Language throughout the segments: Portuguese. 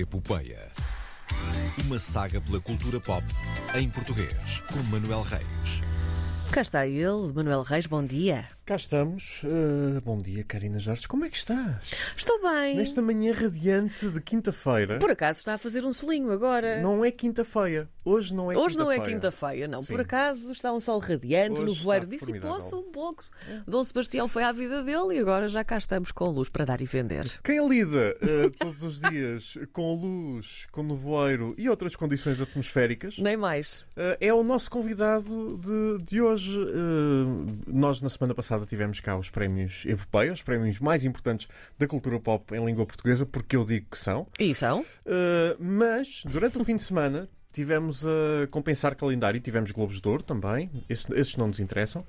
Epopeia. Uma saga pela cultura pop em português, com Manuel Reis. Cá está ele, Manuel Reis, bom dia. Cá estamos. Uh, bom dia, Karina Jorge. Como é que estás? Estou bem. Nesta manhã radiante de quinta-feira. Por acaso está a fazer um solinho agora. Não é quinta-feira. Hoje não é Hoje não é quinta-feira. não. Sim. Por acaso está um sol radiante, Hoje no voeiro dissipou-se um pouco. Dom Sebastião foi à vida dele e agora já cá estamos com luz para dar e vender. Quem lida uh, todos os dias com luz, com nevoeiro e outras condições atmosféricas Nem mais. uh, é o nosso convidado de, de hoje. Nós, na semana passada, tivemos cá os prémios Epopeia, os prémios mais importantes da cultura pop em língua portuguesa, porque eu digo que são. E são? Uh, mas, durante o fim de semana, tivemos a compensar calendário. Tivemos Globos de Ouro também. Esse- esses não nos interessam.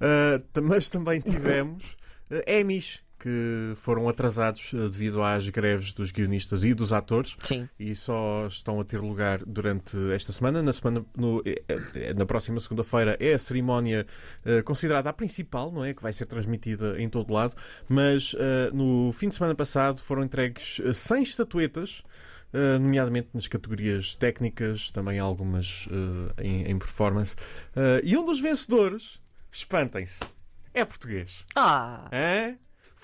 Uh, mas também tivemos uh, Emmys, que foram atrasados uh, devido às greves dos guionistas e dos atores. Sim. E só estão a ter lugar durante esta semana. Na, semana, no- eh, eh, na próxima segunda-feira é a cerimónia eh, considerada a principal, não é? Que vai ser transmitida em todo lado. Mas eh, no fim de semana passado foram entregues eh, 100 estatuetas. eh, nomeadamente nas categorias técnicas, também algumas eh, em, em performance. Eh, e um dos vencedores, espantem-se, é português. Ah! É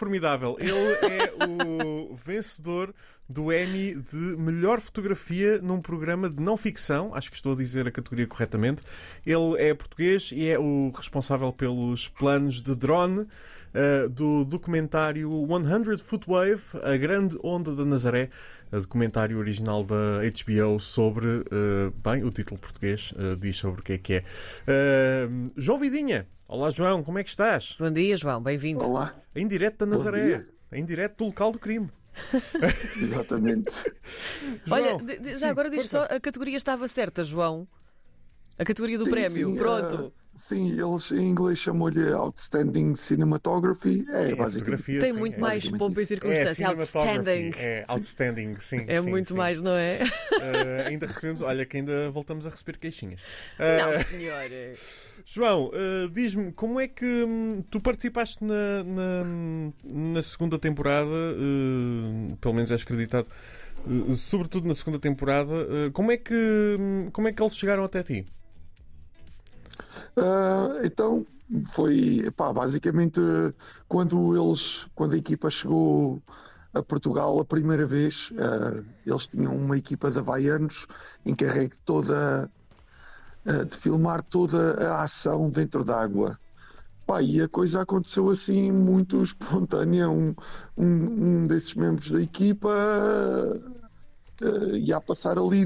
formidável. Ele é o vencedor do Emmy de melhor fotografia num programa de não ficção. Acho que estou a dizer a categoria corretamente. Ele é português e é o responsável pelos planos de drone uh, do documentário 100 Foot Wave, a grande onda da Nazaré. Documentário original da HBO sobre, uh, bem, o título português uh, diz sobre o que é que é. João Vidinha. Olá, João, como é que estás? Bom dia, João, bem-vindo. Olá, Em direto da Bom Nazaré. dia. Em direto do local do crime. exatamente. Olha, João, de- já sim, agora diz força. só, a categoria estava certa, João. A categoria do Sim, prémio, sim, pronto. Sim, eles em inglês chamam-lhe Outstanding Cinematography. É, É, basicamente. Tem sim, muito é. mais pompa e circunstância. É, Outstanding. cinematography. É outstanding, sim. É sim, muito sim. mais, não é? Ah, ainda recebemos, olha que ainda voltamos a receber queixinhas. Não, Ah, senhor. João, ah, diz-me, como é que hum, tu participaste na, na, na segunda temporada, pelo menos és acreditado, sobretudo na segunda temporada, como, é que, hum, como é que eles chegaram até ti? Ah, então, foi, pá, basicamente, quando eles, quando a equipa chegou a Portugal a primeira vez, ah, eles tinham uma equipa de havaianos encarregue toda, ah, de filmar toda a ação dentro da água. Pá, e a coisa aconteceu assim muito espontânea. Um, um, um desses membros da equipa eh, ia a passar ali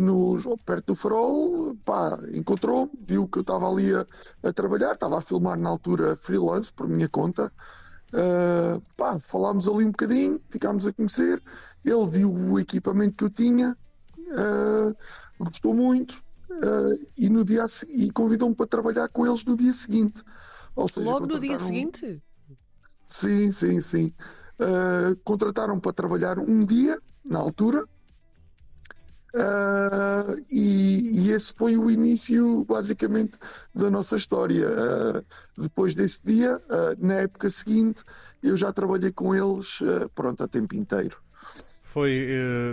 perto do farol, pá, encontrou-me, viu que eu estava ali a, a trabalhar, estava a filmar na altura freelance por minha conta. Eh, pá, falámos ali um bocadinho, ficámos a conhecer. Ele viu o equipamento que eu tinha, eh, gostou muito eh, e, no dia e convidou-me para trabalhar com eles no dia seguinte. Ou seja, Logo no dia seguinte? Sim, sim, sim. Uh, contrataram para trabalhar um dia, na altura, Uh, e, e esse foi o início, basicamente, da nossa história. Uh, depois desse dia, uh, na época seguinte, eu já trabalhei com eles, uh, pronto, a tempo inteiro. Foi,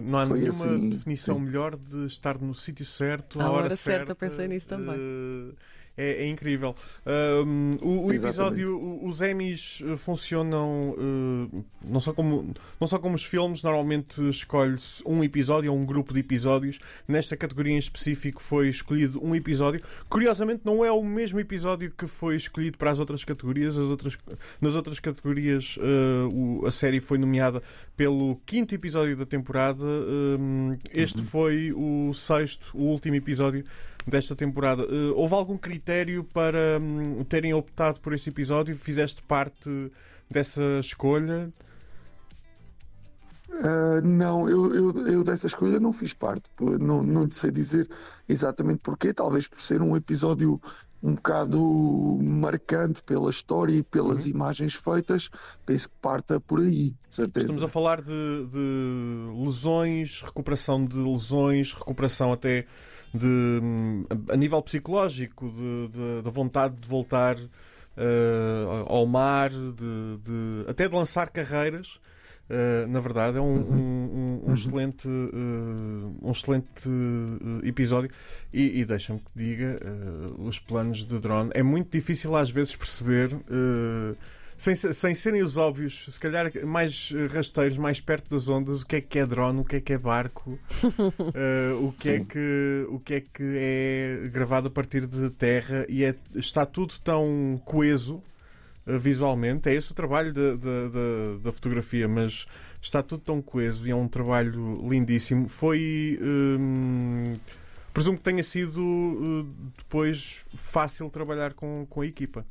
não há Foi nenhuma assim, definição sim. melhor de estar no sítio certo, à hora, hora certa, pensei nisso também. É, é incrível. Um, o, o episódio, os Emmys eh, funcionam eh, não, só como, não só como os filmes, normalmente escolhe-se um episódio ou um grupo de episódios. Nesta categoria em específico foi escolhido um episódio. Curiosamente, não é o mesmo episódio que foi escolhido para as outras categorias. As outras, nas outras categorias, eh, o- a série foi nomeada pelo quinto episódio da temporada. Um, este foi o sexto, o último episódio desta temporada. Eh, houve algum critério para hum, terem optado por este episódio? Fizeste parte dessa escolha? Uh, não, eu, eu, eu dessa escolha não fiz parte, não, não sei dizer exatamente porquê, talvez por ser um episódio um bocado marcante pela história e pelas imagens feitas, penso que parta por aí, de certeza. Estamos a falar de, de lesões, recuperação de lesões, recuperação até de a nível psicológico, de- de- da vontade de voltar eh, ao mar, de, até de lançar carreiras. Uh, na verdade, é um, um, um excelente, uh, um excelente uh, episódio. E, e deixa-me que diga: os planos de drone. É muito difícil às vezes perceber sem, sem serem os óbvios, se calhar mais rasteiros, mais perto das ondas, o que é que é drone, o que é que é barco, uh, o, que é que, o que é que é gravado a partir de terra e é, está tudo tão coeso uh, visualmente. É esse o trabalho da, da, da, da, fotografia, mas está tudo tão coeso e é um trabalho lindíssimo. Foi. Um, presumo que tenha sido uh, depois fácil trabalhar com, com a equipa.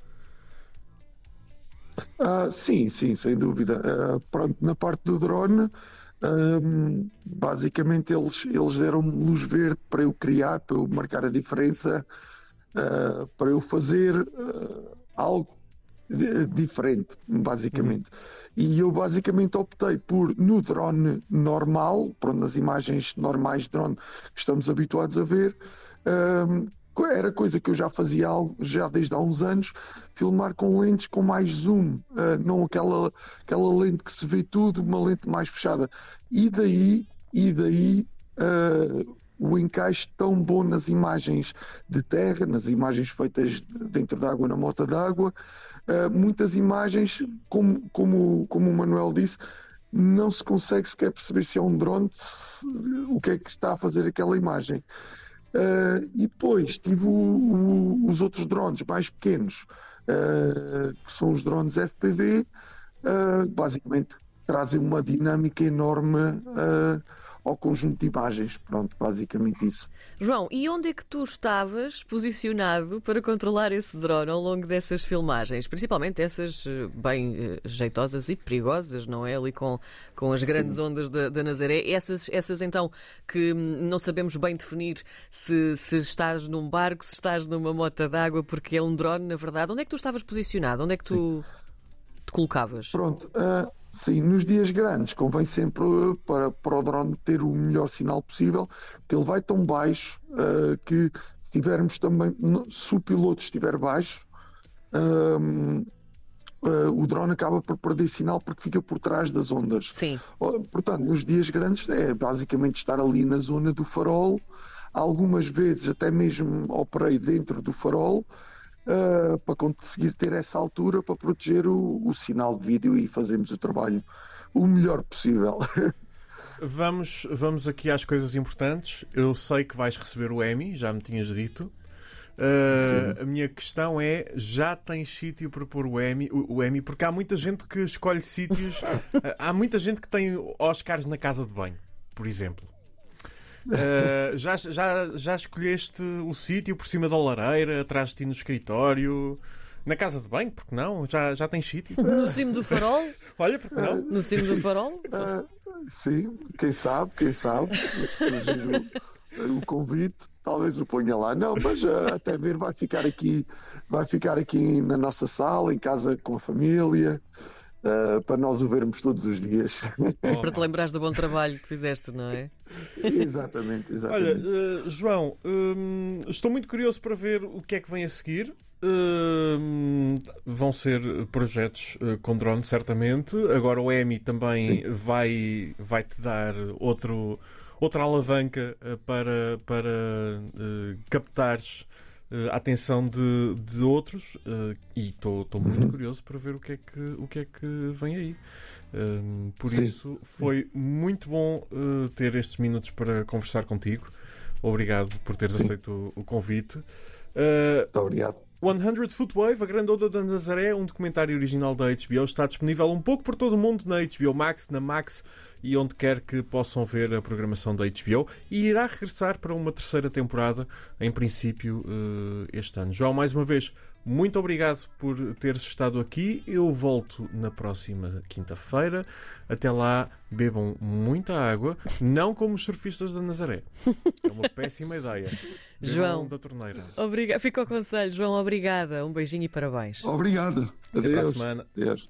Uh, sim, sim, sem dúvida. Uh, pronto, na parte do drone, uh, basicamente eles, eles deram-me luz verde para eu criar, para eu marcar a diferença, para eu fazer algo diferente, basicamente. Uhum. E eu basicamente optei por, no drone normal, pronto, nas imagens normais de drone que estamos habituados a ver, era coisa que eu já fazia já desde há uns anos, filmar com lentes com mais zoom, uh, não aquela, aquela lente que se vê tudo, uma lente mais fechada. E daí, e daí uh, o encaixe tão bom nas imagens de terra, nas imagens feitas dentro d'água, na mota d'água, uh, muitas imagens, como, como, como o Manuel disse, não se consegue sequer perceber se é um drone, se, o que é que está a fazer aquela imagem. Uh, e depois tive o, o, os outros drones mais pequenos, uh, que são os drones FPV, uh, ah, basicamente trazem uma dinâmica enorme ao conjunto de imagens. Pronto, basicamente isso. João, e onde é que tu estavas posicionado para controlar esse drone ao longo dessas filmagens? Principalmente essas eh, bem eh, jeitosas e perigosas, não é? Ali com, com as grandes Sim. ondas da, da, Nazaré. Essas, essas então que não sabemos bem definir se, se estás num barco, se estás numa mota d'água, porque é um drone, na verdade. Onde é que tu estavas posicionado? Onde é que tu Sim. te colocavas? Pronto. Uh Sim, nos dias grandes convém sempre para, para o drone ter o melhor sinal possível, porque ele vai tão baixo uh, que se tivermos também, se o piloto estiver baixo, uh, uh, o drone acaba por perder sinal porque fica por trás das ondas. Sim. Portanto, nos dias grandes é basicamente estar ali na zona do farol, algumas vezes até mesmo operei dentro do farol uh, para conseguir ter essa altura para proteger o, o sinal de vídeo e fazermos o trabalho o melhor possível. Vamos, vamos aqui às coisas importantes. Eu sei que vais receber o Emmy, já me tinhas dito. Uh, a minha questão é: já tens sítio para pôr o Emmy, o, o Emmy? Porque há muita gente que escolhe sítios. há muita gente que tem Oscars na casa de banho, por exemplo. Uh, já, já, já escolheste o sítio por cima da lareira, atrás de ti no escritório? Na casa de banho, porque não? Já, já tens sítio? No cimo do farol? Olha, porque não? No cimo do farol? Uh, sim, quem sabe, quem sabe. o, o convite, talvez o ponha lá. Não, mas uh, até ver vai ficar aqui, vai ficar aqui na nossa sala, em casa com a família uh, para nós o vermos todos os dias. Oh. para te lembrares do bom trabalho que fizeste, não é? Exatamente, exatamente. Olha, uh, João, um, estou muito curioso para ver o que é que vem a seguir. Uh, vão ser projetos uh, com drone, certamente. Agora o EMI também vai, vai te dar outro, outra alavanca uh, para, para captares uh, a atenção de, de outros uh, e estou muito uhum. curioso para ver o que é que, o que, é que vem aí. Uh, por Sim. isso, foi Sim. muito bom ter estes minutos para conversar contigo. Obrigado por teres Sim. aceito o, o convite. muito obrigado. 100 Footwave, a grande onda da Nazaré, um documentário original da HBO, está disponível um pouco por todo o mundo na HBO Max, na Max e onde quer que possam ver a programação da HBO e irá regressar para uma terceira temporada, em princípio, eh, este ano. João, mais uma vez, muito obrigado por teres estado aqui. Eu volto na próxima quinta-feira. Até lá, bebam muita água, não como os surfistas da Nazaré. É uma péssima ideia. João, da torneira. Obriga... Fica o conselho. João, obrigada. Um beijinho e parabéns. Obrigado. Adeus. Até para a semana. Adeus.